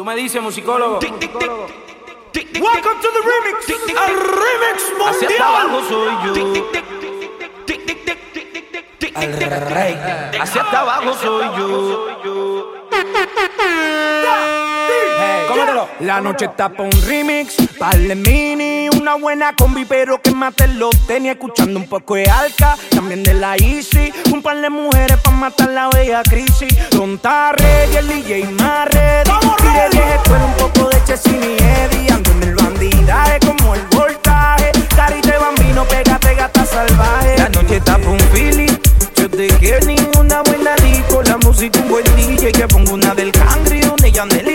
Tú me dices, musicólogo. Tic, tic, tic, Welcome to the remix. El remix. Hacia abajo soy yo. El rey. Hacia abajo soy yo. Hey, cómetelo. La noche está pa' un remix, pa' mini una buena combi, pero que mate los tenis. Escuchando un poco de alca, también de la Easy. Un par de mujeres pa' matar la bella crisis. Tonta Red y el DJ más red. Tire viejo, un poco de Chesini y Eddie. Ando en el bandidaje como el voltaje. Cari Carite bambino, pégate gata salvaje. La noche está pa' un feeling. Yo te quiero ninguna buena disco. La música, un buen DJ. Que pongo una del Cangri, una y Yandel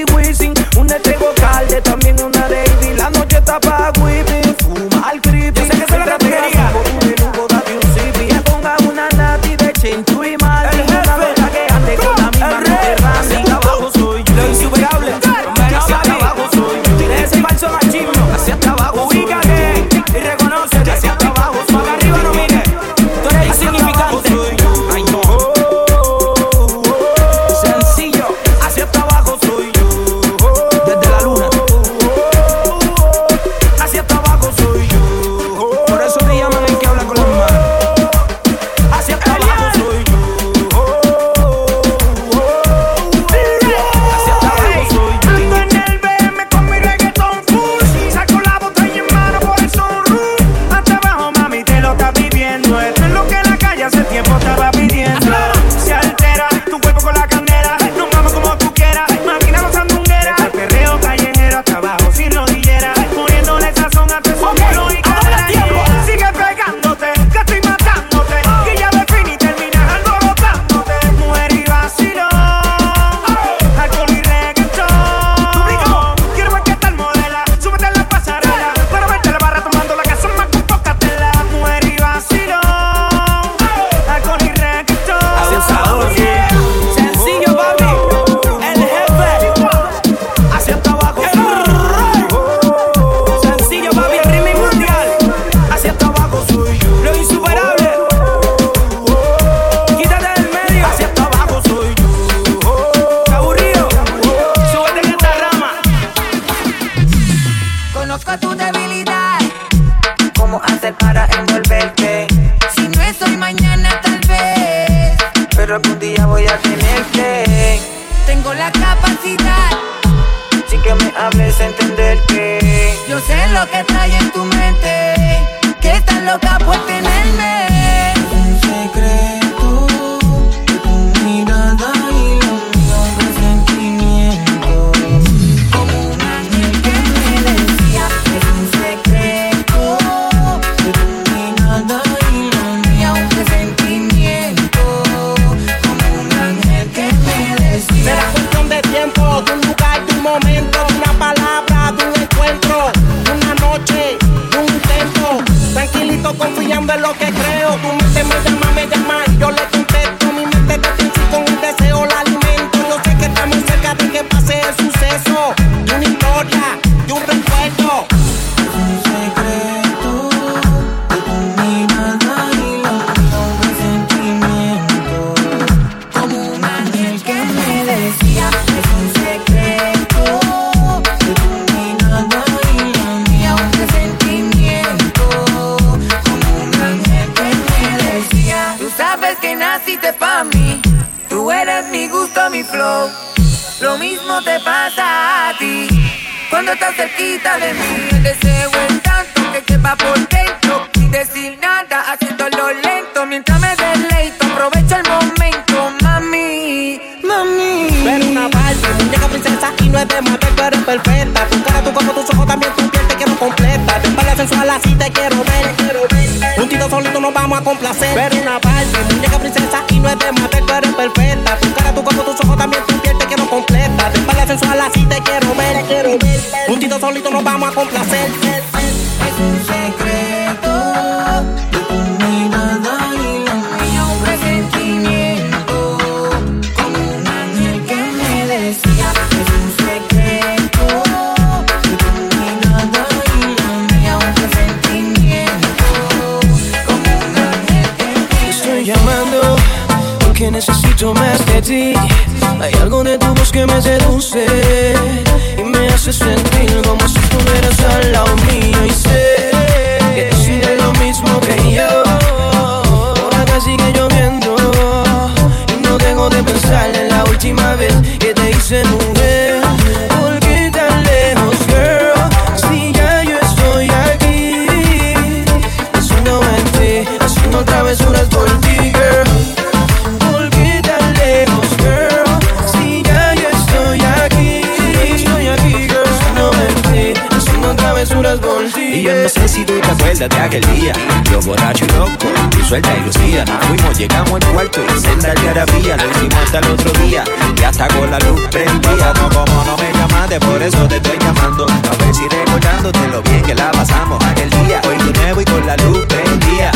aquel día. Hoy de nuevo y con la luz prendida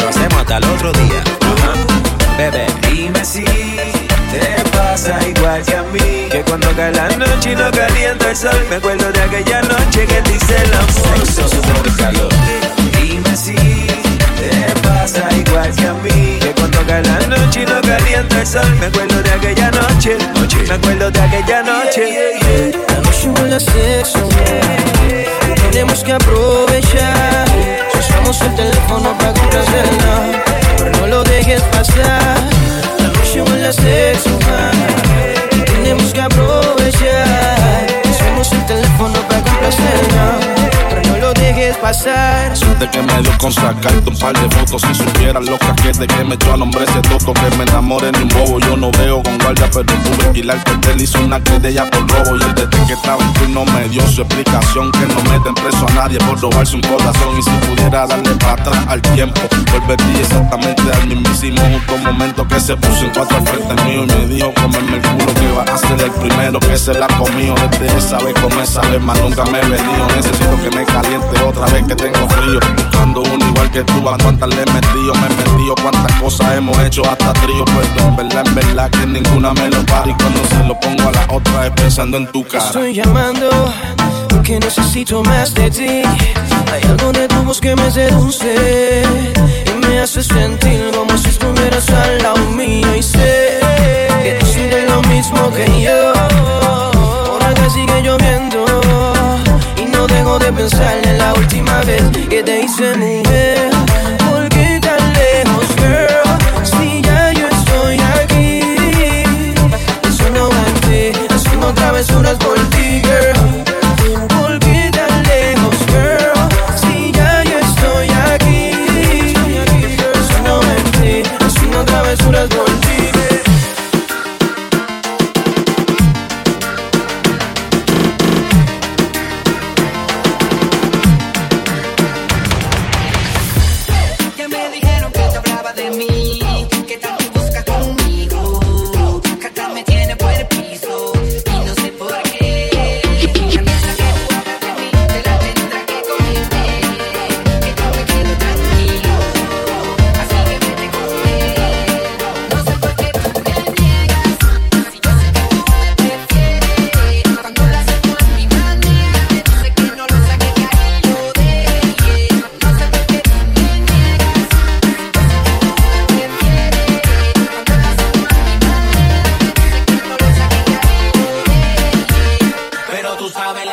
Lo hacemos hasta el otro día. Bebé, dime si te pasa igual que a mí. Que cuando cae la noche y no calienta el sol Me acuerdo de aquella noche que te hice el amor. Sexo, calor. Dime si te pasa igual que a mí. Que cae la noche y no calienta el sol. Me acuerdo de aquella noche, Me acuerdo de aquella noche. La noche huele a sexo, tenemos que aprovechar. Usamos el teléfono para complacerla, pero no lo dejes pasar. La noche huele a sexo, tenemos que aprovechar. Dejes pasar. de que me dio con sacarte un par de fotos Si supieras lo que que me echó al hombre ese toto Que me enamore ni un bobo. Yo no veo con guardia pero pude alquilar que él hizo una querella por robo. Y él desde que estaba en turno me dio su explicación Que no meten preso a nadie por robarse un corazón. Y si pudiera darle para atrás al tiempo Volvería exactamente al mismísimo. Justo momento Que se puso en cuatro frente mío Y me dijo comerme el culo que va a ser el primero Que se la comió. Desde esa vez con esa Más nunca me he venido. Necesito que me caliente otra vez que tengo frío Buscando uno igual que tú, a cuántas le he metido, me he metido, cuántas cosas hemos hecho hasta trío, pero en verdad, en verdad que ninguna me lo para y cuando se lo pongo a la otra es pensando en tu cara. Estoy llamando porque necesito más de ti. Hay algo de tu voz que me seduce y me hace sentir como si estuvieras al lado mío y sé que tú sientes lo mismo que yo. Por acá sigue lloviendo no dejo de pensar en la última vez que te hice mujer. ¿Por qué tan lejos, girl? Si ya yo estoy aquí, pensando en ti, haciendo travesuras Pero tú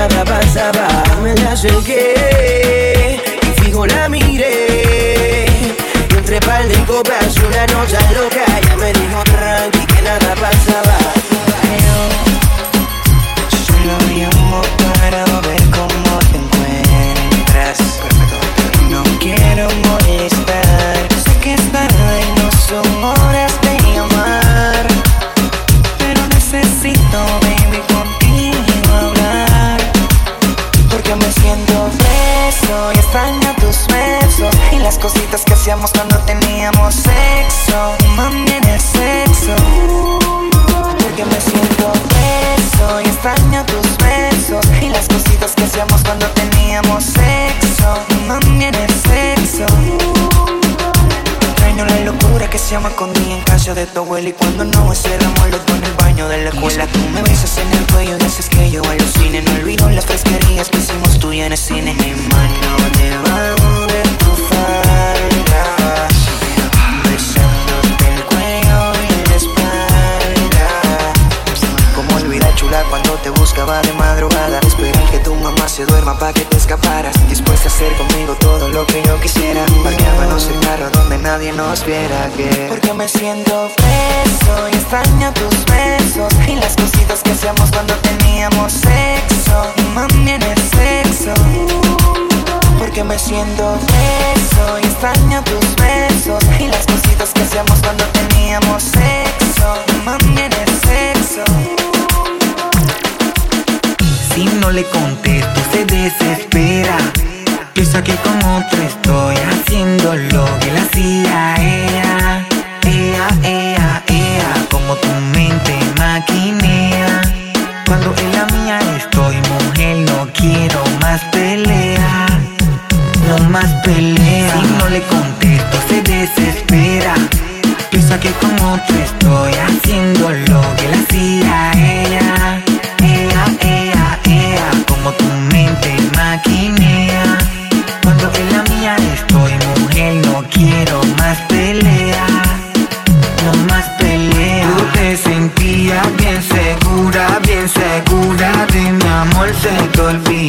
nada pasaba. Me la acerqué y fijo la miré. Y entre par de copas, una noche loca, ya me dijo tranqui que nada pasaba. huele y cuando no es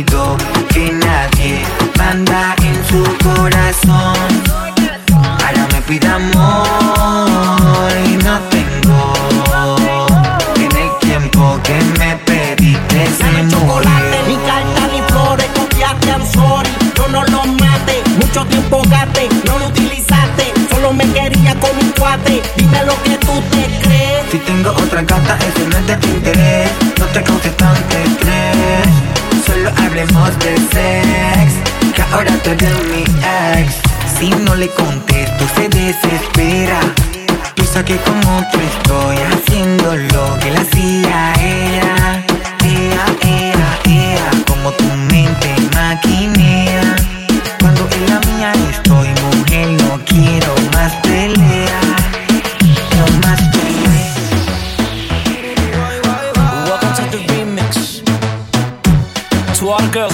que nadie manda en su corazón. Ahora me pide amor y no tengo. En el tiempo que me pediste se chocolate, Ni carta ni flores, confiaste, I'm sorry. Yo no lo mate, mucho tiempo gaste, no lo utilizaste. Solo me quería con un cuate, dime lo que tú te crees. Si tengo otra gata, ese no es de tu interés. No te causes tan hablemos de sex, que ahora tú eres mi ex. Si no le contesto se desespera. Piensa que como yo estoy haciendo lo que la hacía ella. Ea, ea, ea, como tu mente maquinea. Cuando en la mía estoy, mujer, no quiero más peleas.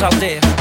out there.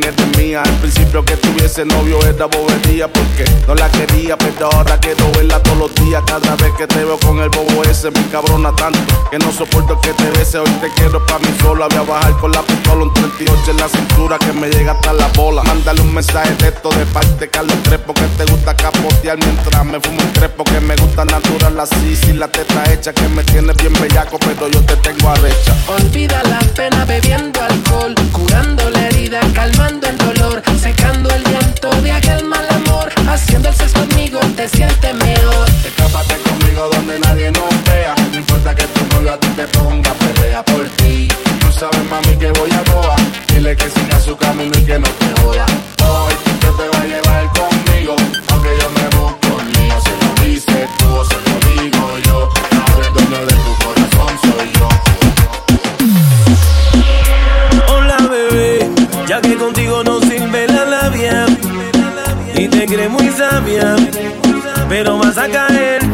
Pero también eres mía. Al principio que tuviese novio era bobería porque no la quería, pero ahora quiero verla todos los días. Cada vez que te veo con el bobo ese, me cabrona tanto que no soporto que te bese. Hoy te quiero pa' mí sola. Voy a bajar con la pistola, un 38 en la cintura que me llega hasta la bola. Mándale un mensaje de esto de parte Carlos Trepo que te gusta capotear mientras me fumo un trepo que me gusta natural así. Sin la teta hecha que me tiene bien bellaco, pero yo te tengo arrecha. Olvida la pena bebiendo alcohol, curando la herida, calmando el dolor, secando el llanto de aquel mal amor, haciendo el sexo conmigo te sientes mejor. Escápate conmigo donde nadie nos vea. No importa que tu novio a ti te ponga pelea por ti. Tú sabes, mami, que voy a toa. Dile que siga su camino y que no te joda. Hoy te voy a llevar conmigo. Te crees muy sabia, pero vas a caer,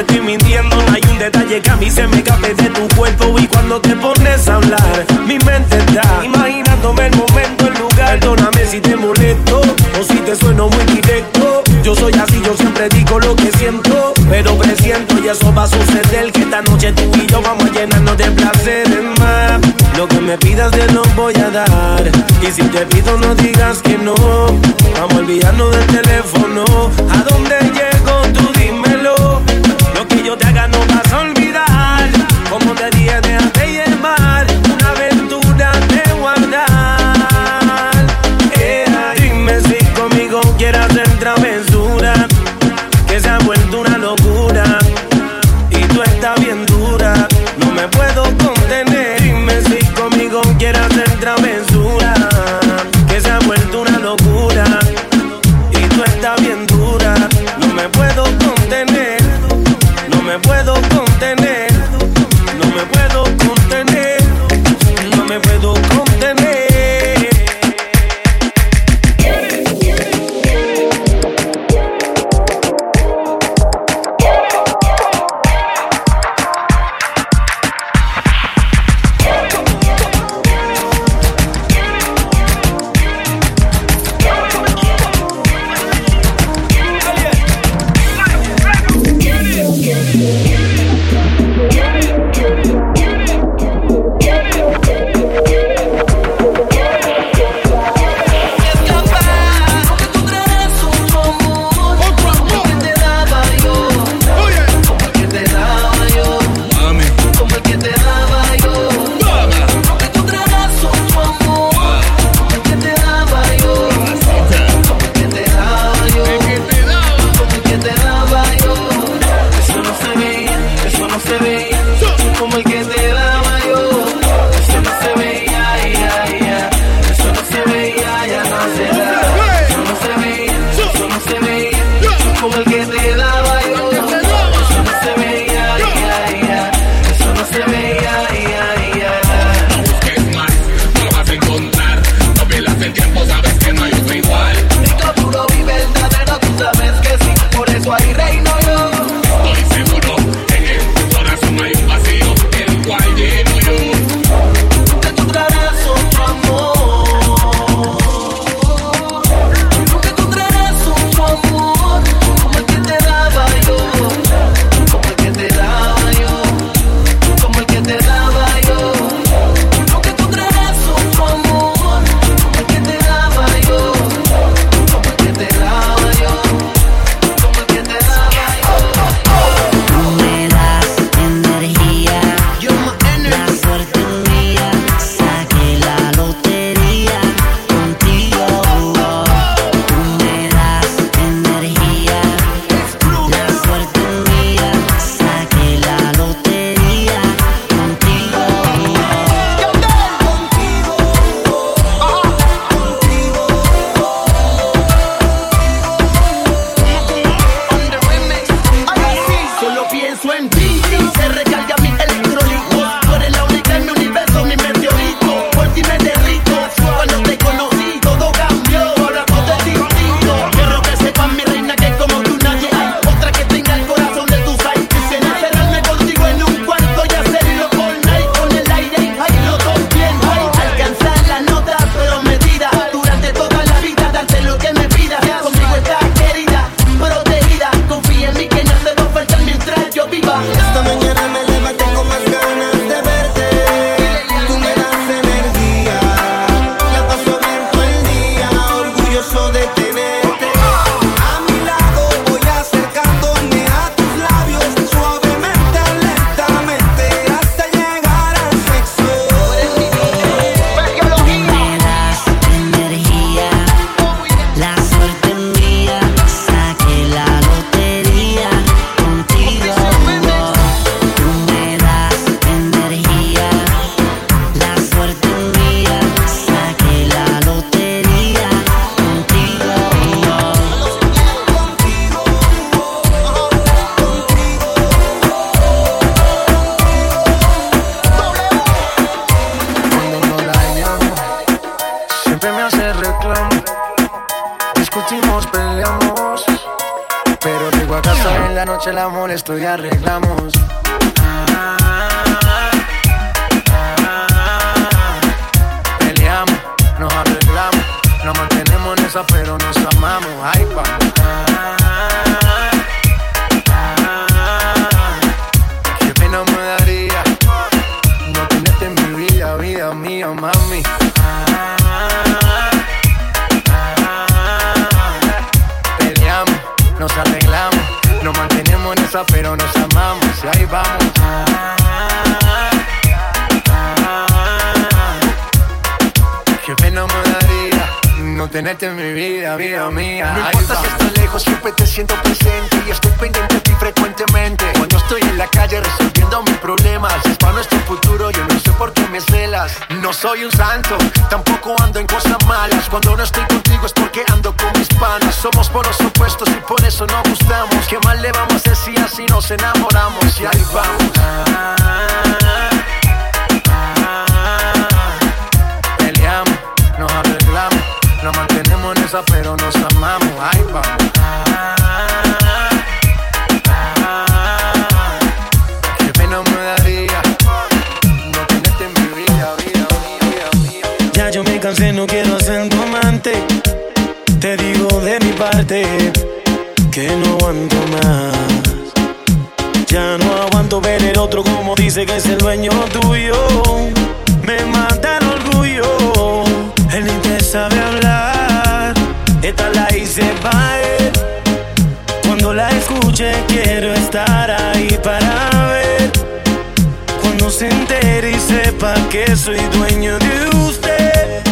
estoy mintiendo. Hay un detalle que a mí se me cabe de tu cuerpo. Y cuando te pones a hablar, mi mente está imaginándome el momento, el lugar. Perdóname si te molesto o si te sueno muy directo. Yo soy así, yo siempre digo lo que siento. Pero presiento y eso va a suceder. Que esta noche tú y yo vamos a llenarnos de placeres más. Lo que me pidas te lo voy a dar. Y si te pido, no digas que no. Vamos a olvidarnos del teléfono. ¿A dónde sepa que soy dueño de usted.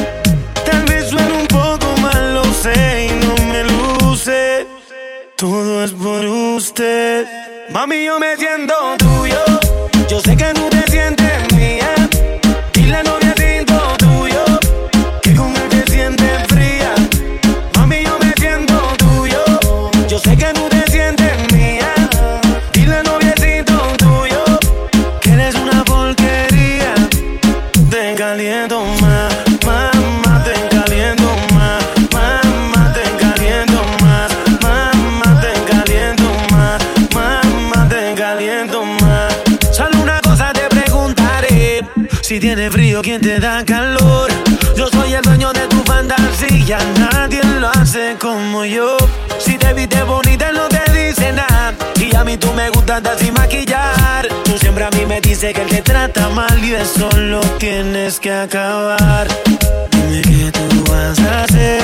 Tal vez suene un poco mal, lo sé y no me luce. Todo es por usted. Mami, yo me siento. Tú me gustas de así maquillar. Tú siempre a mí me dices que él te trata mal y eso lo tienes que acabar. Dime qué tú vas a hacer.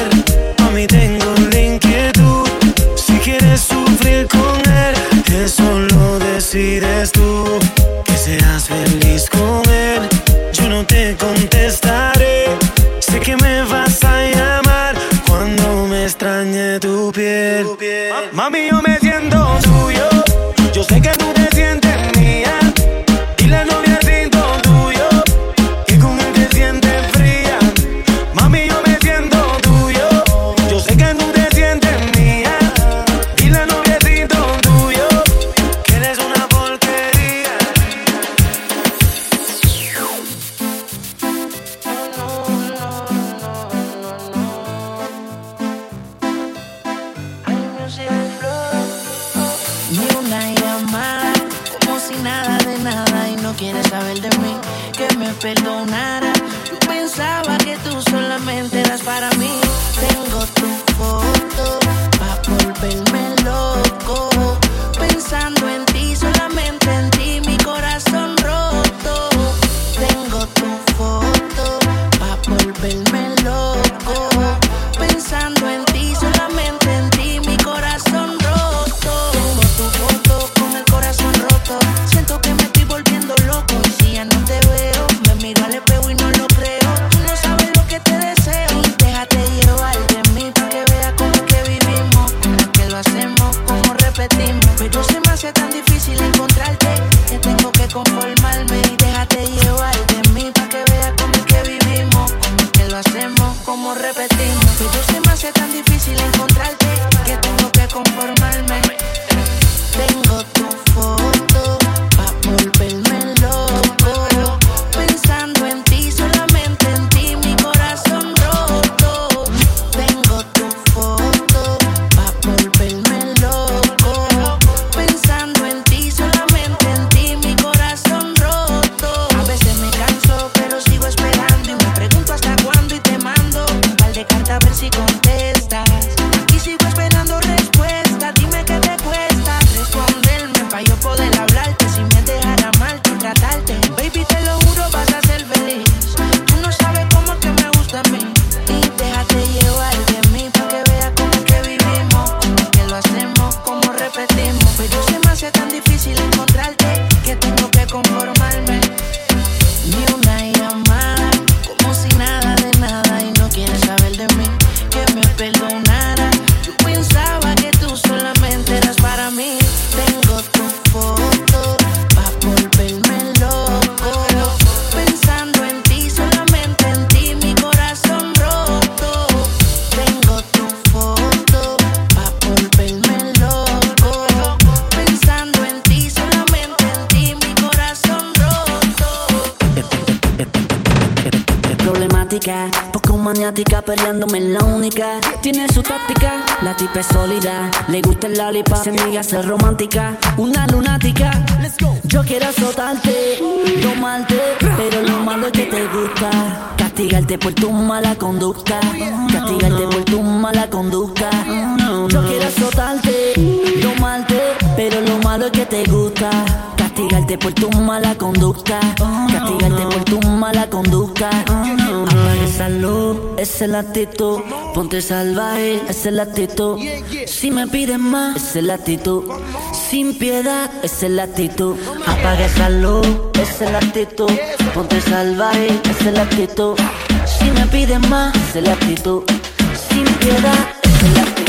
a mí tengo la inquietud. Si quieres sufrir con él, eso lo decides tú. Que seas feliz con Por tu mala conducta. Castigarte por tu mala conducta. Apaga esa luz, es la actitud. Ponte salvaje, esa es la actitud. Si me pides más, esa es la actitud. Sin piedad, esa es la actitud. Apaga esa luz, es la actitud. Ponte salvaje, esa es la actitud. Si me pides más, esa es la actitud. Sin piedad, esa es.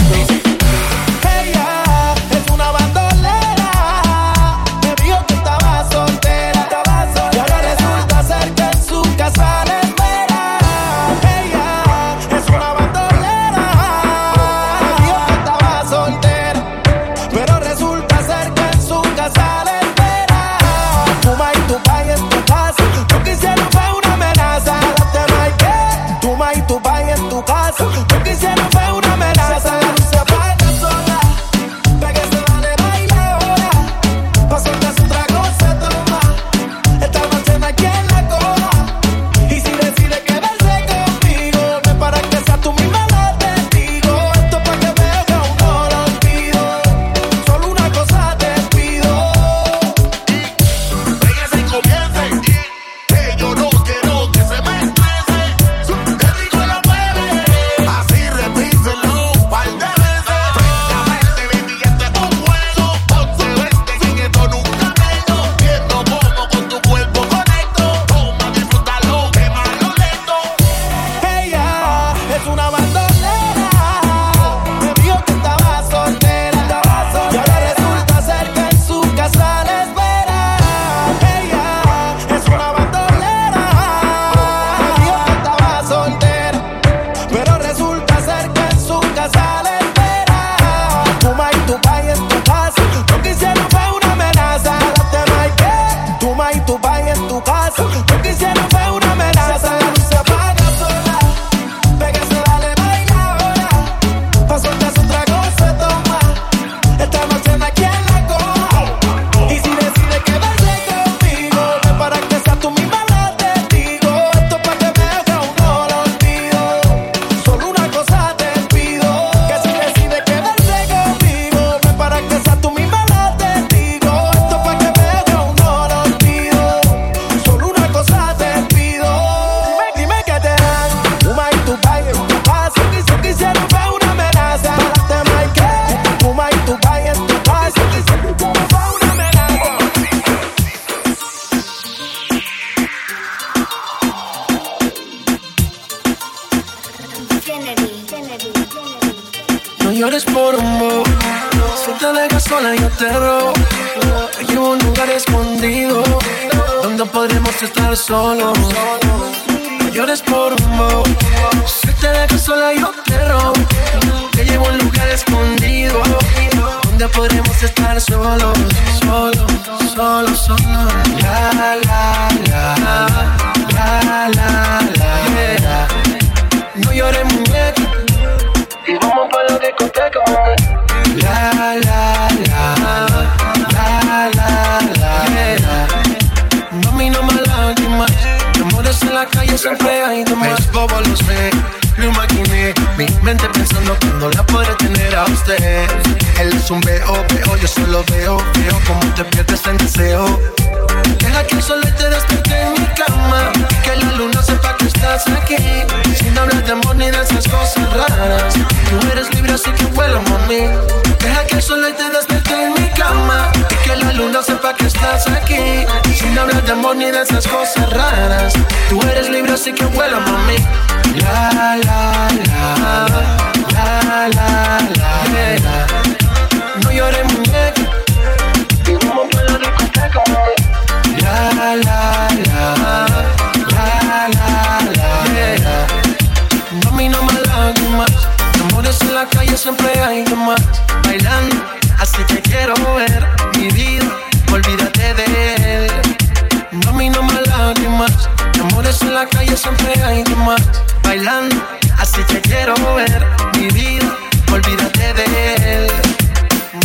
ni de esas cosas raras. Tú eres libre, así que vuela, mami. La, la, la, la, la, la, la, la. No llores, muñeca. Vivamos por la discoteca, mami. La, la, la, la, la, la, la. Mami, no me la más. Amores en la calle siempre hay más. siempre hay de más. Bailando, así te quiero ver. Mi vida, olvídate de él.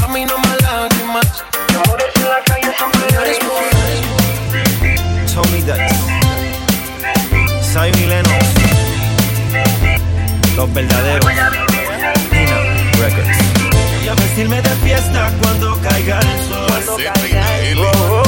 Mami, no más lágrimas. Amores en la calle siempre hay más. Tommy Dice. Simon Lennox. Los verdaderos. Nina Records. Y a vestirme de fiesta cuando caiga el sol. Pues cuando caiga el sol.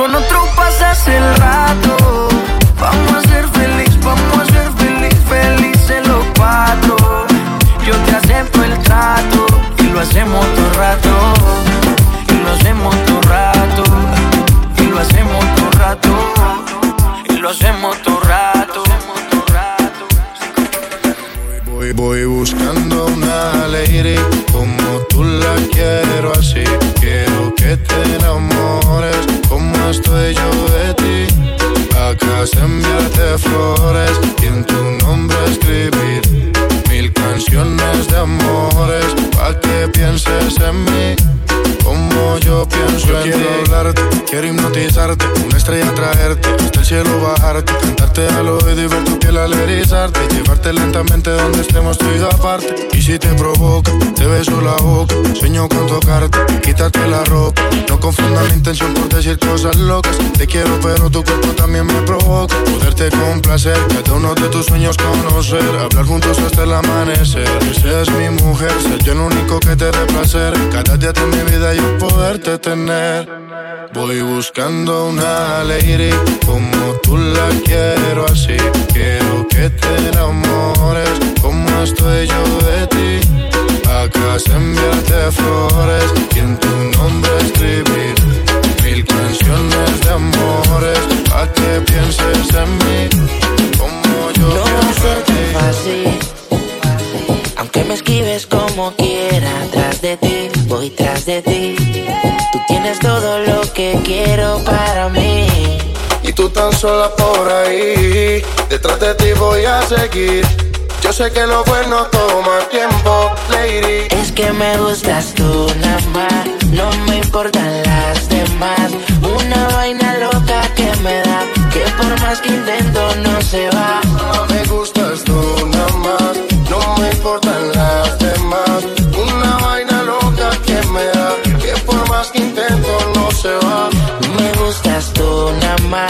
Con otro pasas el rato. Vamos a ser feliz, vamos a ser feliz, felices los cuatro. Yo te acepto el trato y lo hacemos todo el rato. Y lo hacemos todo el rato. Y lo hacemos todo rato. Y lo hacemos todo rato. Voy, voy buscando una alegría como tú la quiero así. Quiero que te enamores estoy yo de ti. Acá enviarte flores y en tu nombre escribir mil canciones de amores pa' que pienses en mí. Como yo pienso Yo en quiero ti. hablarte, quiero hipnotizarte, una estrella traerte, hasta el cielo bajarte, cantarte al oído y ver tu piel al erizarte, llevarte lentamente donde estemos tú y aparte. Y si te provoca, te beso la boca, sueño con tocarte, quitarte la ropa. No confunda mi intención por decir cosas locas. Te quiero, pero tu cuerpo también me provoca. Poderte complacer, cada uno de tus sueños conocer, hablar juntos hasta el amanecer. Que seas mi mujer, ser yo el único que te dé placer. Cada día de mi vida yo poderte tener. Voy buscando una lady como tú la quiero así. Quiero que te enamores como estoy yo de ti. Acá es enviarte flores y en tu nombre escribir mil canciones de amores pa' que pienses en mí como yo No va a pienso ser tan ti. fácil. Aunque me esquives como quiera, tras de ti, voy tras de ti. Tú tienes todo lo que quiero para mí. Y tú tan sola por ahí, detrás de ti voy a seguir. Yo sé que lo bueno toma tiempo, lady. Es que me gustas tú nada más, no me importan las demás. Una vaina loca que me da, que por más que intento no se va. Me gustas tú nada más, no me importan las tú nada más,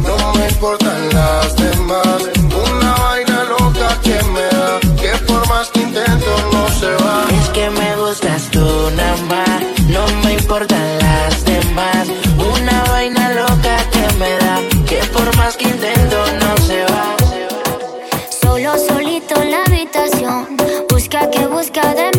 No me importan las demás. Una vaina loca que me da, que por más que intento no se va. Es que me gustas tú nada más, no me importan las demás. Una vaina loca que me da, que por más que intento no se va. Solo solito en la habitación. Busca que busca de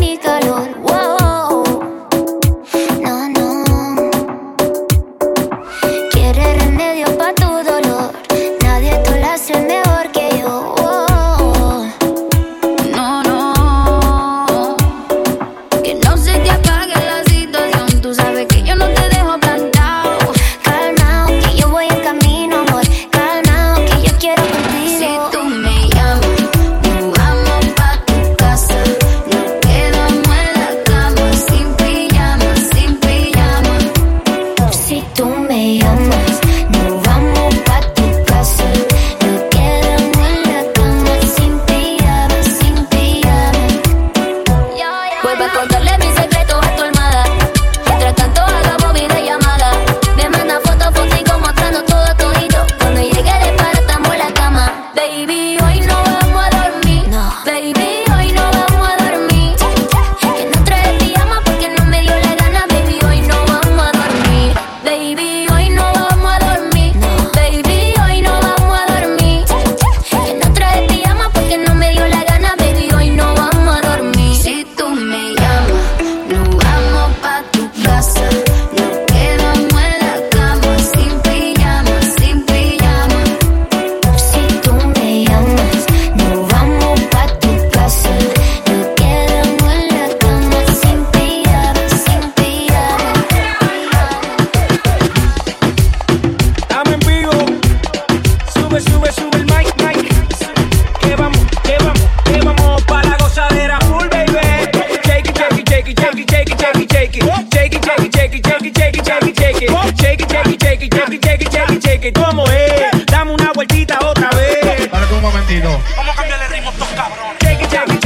it, shake it, shake it, shake it, shake it, shake it, shake it. Shake it, shake it, shake it, shake it, shake it, shake it, shake it. ¿Cómo es? Dame una vueltita otra vez. Espérate un momentito. Vamos a cambiarle ritmo a estos cabrones. Shake it, shake it,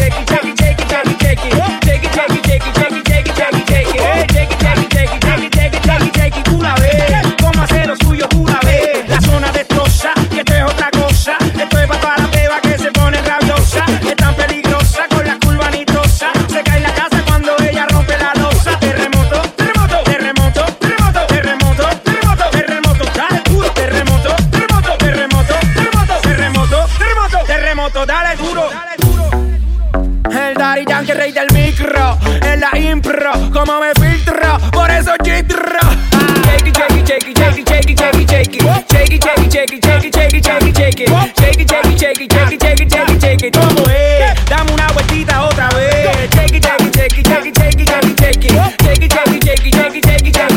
impro, como me filtro, por eso chitro. Shake it, shake it, shake it, shake it, shake it, shake it, shake it. Shake it, shake it, shake Dame una vueltita otra vez. Shake it, shake it, shake it, shake it, shake it, shake it, shake it. Shake it, shake it, shake it, shake it, shake it, shake it.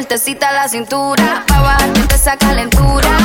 sueltecita la cintura. Pa' bajarte esa calentura.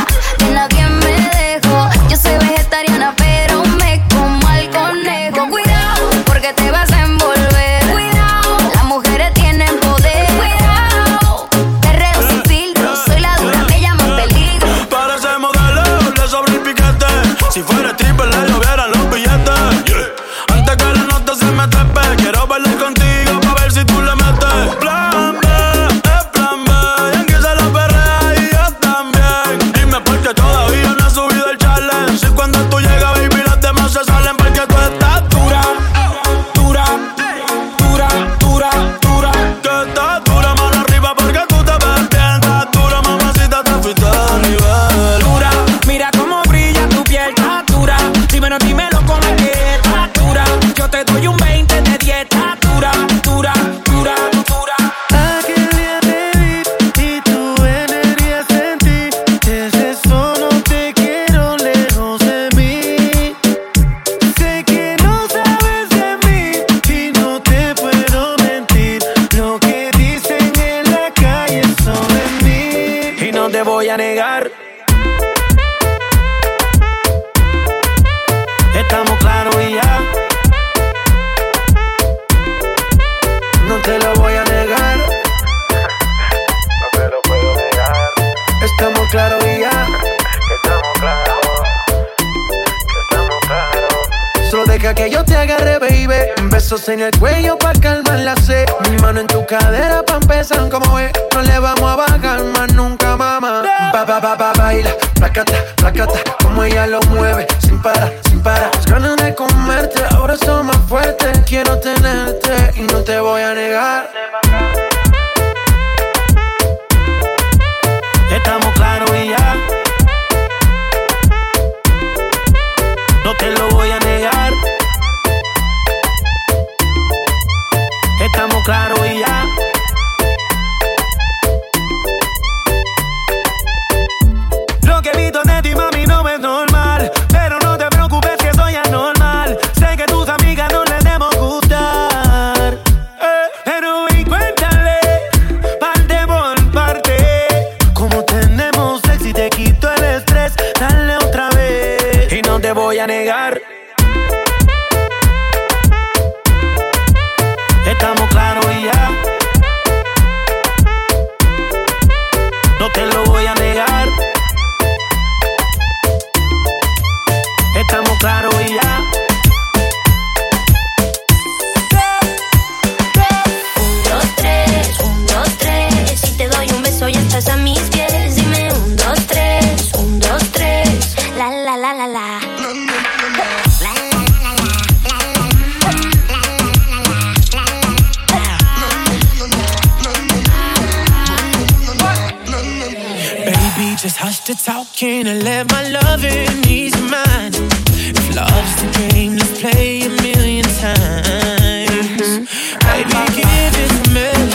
Estamos claros y ya. No te lo voy a negar. After talking I let my loving ease mine. If love's the game, let's play a million times. Mm-hmm. Baby, give it to me.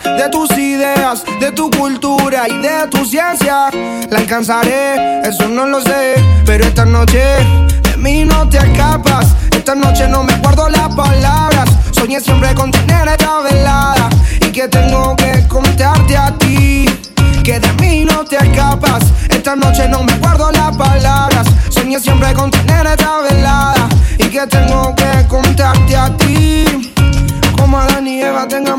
de tus ideas, de tu cultura y de tu ciencia. La alcanzaré, eso no lo sé, pero esta noche de mí no te escapas. Esta noche no me guardo las palabras, soñé siempre contigo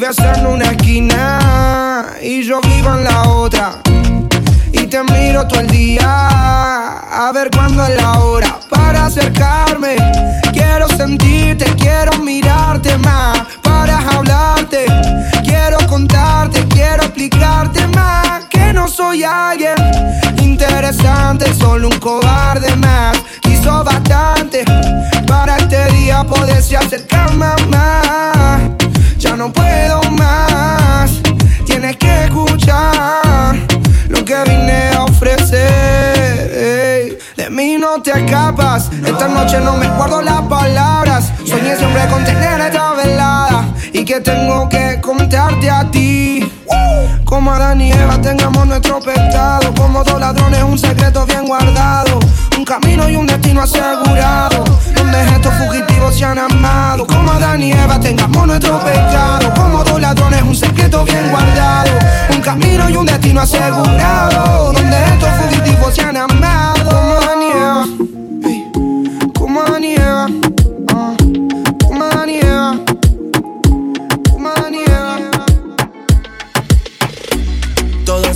Vives en una esquina y yo vivo en la otra. Y te miro todo el día a ver cuándo es la hora para acercarme. Quiero sentirte, quiero mirarte más para hablarte. Quiero contarte, quiero explicarte más que no soy alguien interesante, solo un cobarde más. Quiso bastante para este día poderse acercar más. Ya no puedo más, tienes que escuchar lo que vine a ofrecer. De mí no te escapas, esta noche no me guardo las palabras. Soñé siempre con tener esta y que tengo que contarte a ti. Como Adán y tengamos nuestro pecado, como dos ladrones un secreto bien guardado, un camino y un destino asegurado, donde estos fugitivos se han amado. Como Adán y Eva tengamos nuestro pecado, como dos ladrones un secreto bien guardado, un camino y un destino asegurado, donde estos fugitivos se han amado. Como Adán y como Adán y ah, como Adán y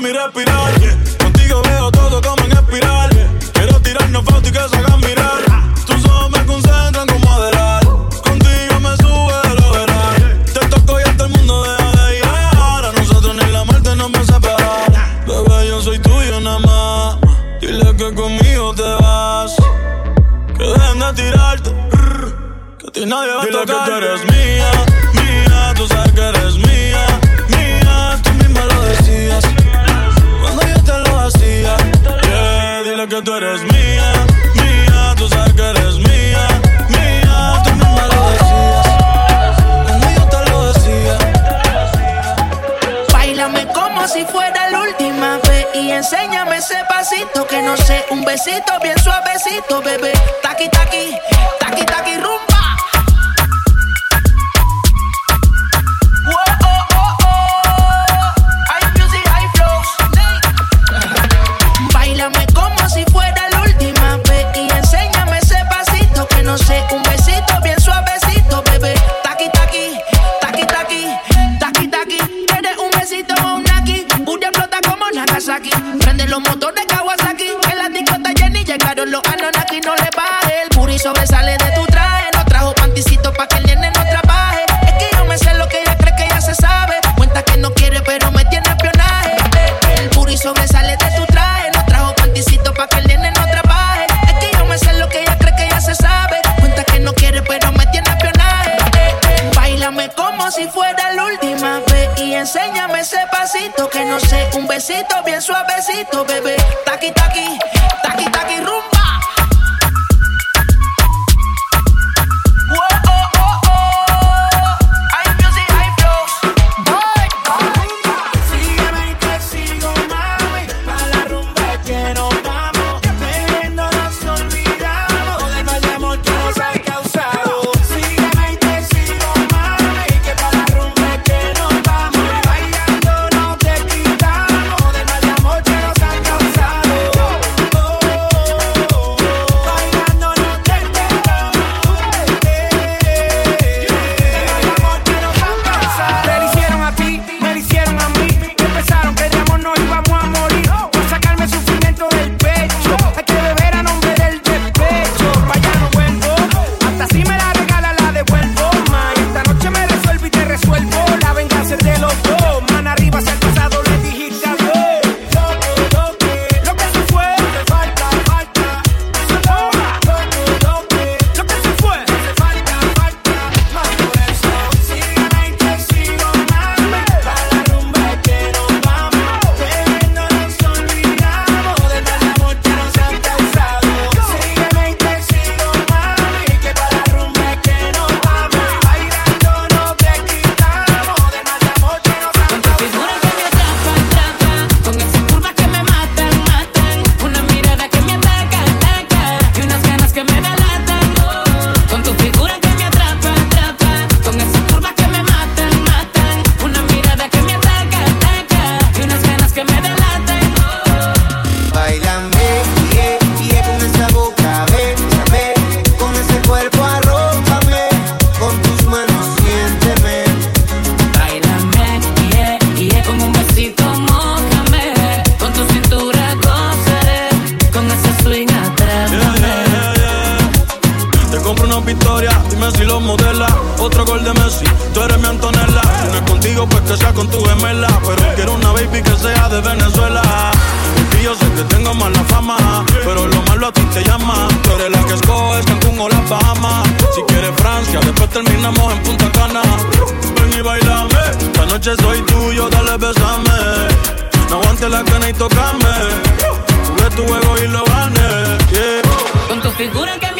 mi respirar. Contigo veo todo como en espiral, quiero tirarnos fotos y que se hagan mirar. Tus ojos me concentran como adelar, contigo me sube de lo veral. Te toco y hasta el mundo deja de llegar, a nosotros ni la muerte nos va a separar. Bebé, yo soy tuyo nada más. Dile que conmigo te vas. Que dejen de tirarte. Que a ti nadie va a tocar. que tú eres un besito bien suavecito, bebé. Taqui taqui, taqui taqui rumba. Otro gol de Messi, tú eres mi Antonella. Si no es contigo, pues que sea con tu gemela. Pero quiero una baby que sea de Venezuela. Y yo sé que tengo mala fama, pero lo malo a ti te llama. Tú eres la que escoges Cancún o las Bahamas. Si quieres Francia, después terminamos en Punta Cana. Ven y bailame, esta noche soy tuyo, dale besame. No aguantes la cana y tocame. Jugué tu juego y lo gané. Con tu figura que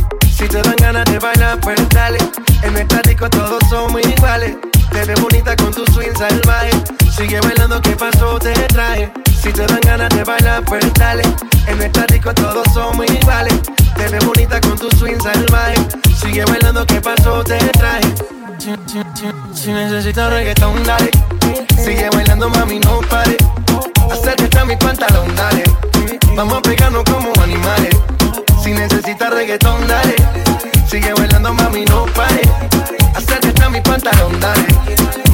Si te dan ganas de bailar, pues dale. En el estático todos somos iguales. Te ves bonita con tu swing salvaje. Sigue bailando, ¿qué pasó? Te trae. Si te dan ganas de bailar, pues dale. En el estático todos somos iguales. Te ves bonita con tu swing salvaje. Sigue bailando, ¿qué pasó? Te trae. Si, si, si, si necesitas reggaetón, dale. Sigue bailando, mami, no pare. Acércate a mi pantalón, dale. Vamos a pegarnos como animales. Si necesitas reggaetón, dale. Sigue bailando, mami, no pare. Acércate a mi pantalón, dale.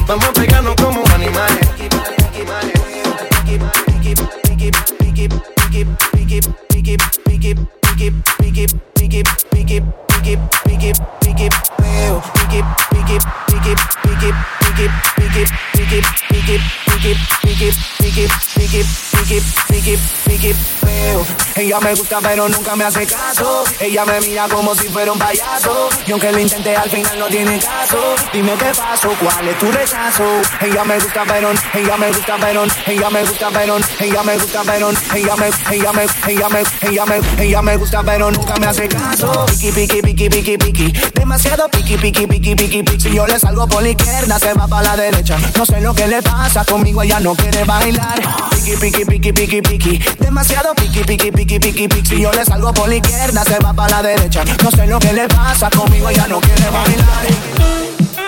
Vamos a pegarnos como animales. Ella me gusta pero nunca me hace caso Ella me mira como si fuera un payaso Y aunque lo intenté al final no tiene caso Dime qué pasó, cuál es tu rechazo Ella me gusta pero, ella me gusta pero Ella me gusta pero, ella me gusta pero Ella me, ella me, ella me, ella me, ella me gusta pero nunca me hace caso Piki, piki, piki, piki, piki Demasiado piki, piki, piki, piki, piki Si yo le salgo por la izquierda se va para la derecha. No sé lo que le pasa conmigo, ella no quiere bailar. Piki, piki, piki, piki, piki Demasiado piki, piki, piki, piki, piki Si yo le salgo por la izquierda se va para la derecha. No sé lo que le pasa conmigo, ella no quiere bailar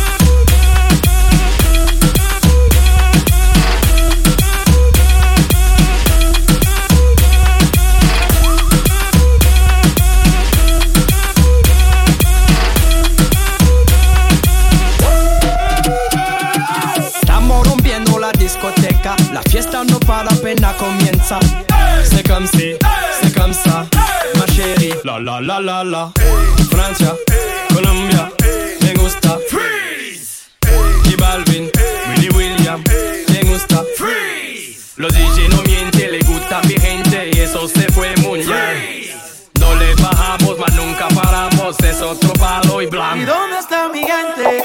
Discoteca, la fiesta no para apenas comienza. C'est comme si, c'est comme ça, ma chérie. La la la la la. Francia, Colombia, me gusta. Freeze. J Balvin, Willy William, me gusta. Freeze. Los DJ no mienten, le gusta a mi gente y eso se fue muy bien. No le bajamos, mas nunca paramos, es otro palo y ¿Y blanco. dónde está mi gente?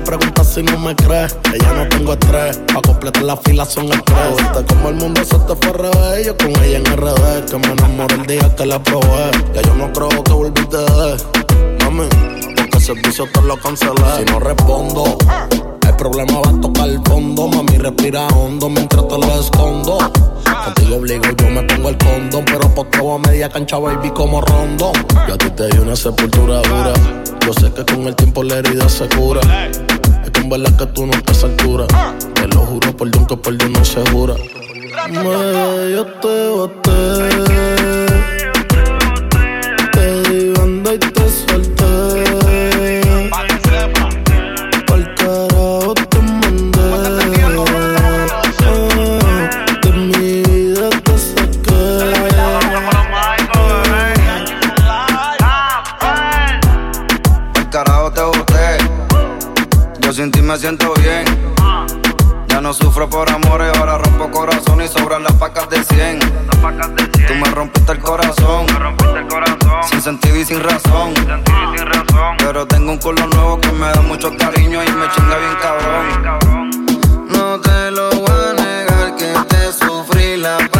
Tú quieres preguntar si no me crees, ya no tengo estrés. Pa' completar la fila son estrés. Viste como el mundo se te fue revés. Yo con ella en RD, que me enamoré el día que la probé. Ya yo no creo que volví te dé. Mami, el servicio te lo cancelé. Si no respondo, el problema va a tocar el fondo. Mami, respira hondo mientras te lo escondo. Contigo obligo, yo me pongo el condón. Pero posteo a media cancha, baby, como rondo. Yo a ti te di una sepultura dura. Yo sé que con el tiempo la herida se cura. Es que en verdad que tú no estás a altura. Te lo juro por Dios que por Dios no se jura. Mueve, yo te boté. Me siento bien. Ya no sufro por amores, ahora rompo corazón y sobran las pacas de 100. Tú me rompiste el corazón. Sin sentido y sin razón. Pero tengo un culo nuevo que me da mucho cariño y me chinga bien cabrón. No te lo voy a negar que te sufrí, la pasé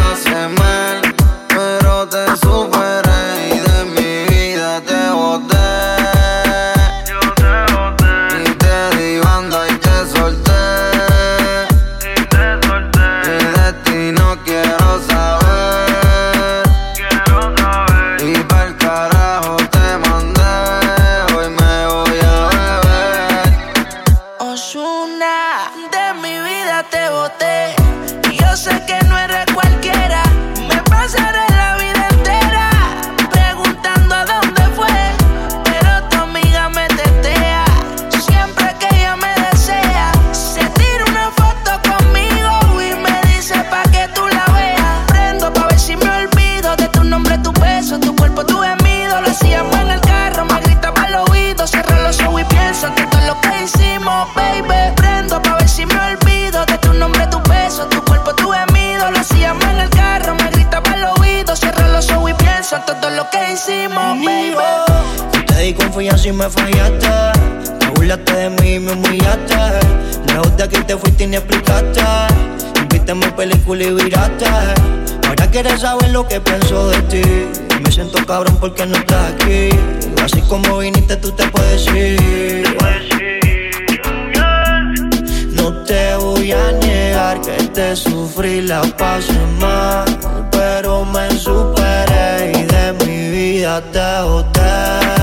me fallaste. Te burlaste de mí y me humillaste. Lejos de aquí te fuiste y ni explicaste. Viste mi película y viraste. Ahora quieres saber lo que pienso de ti. Me siento cabrón porque no estás aquí. Así como viniste, tú te puedes ir. No te voy a negar que te sufrí, la pasé mal. Pero me superé y de mi vida te boté.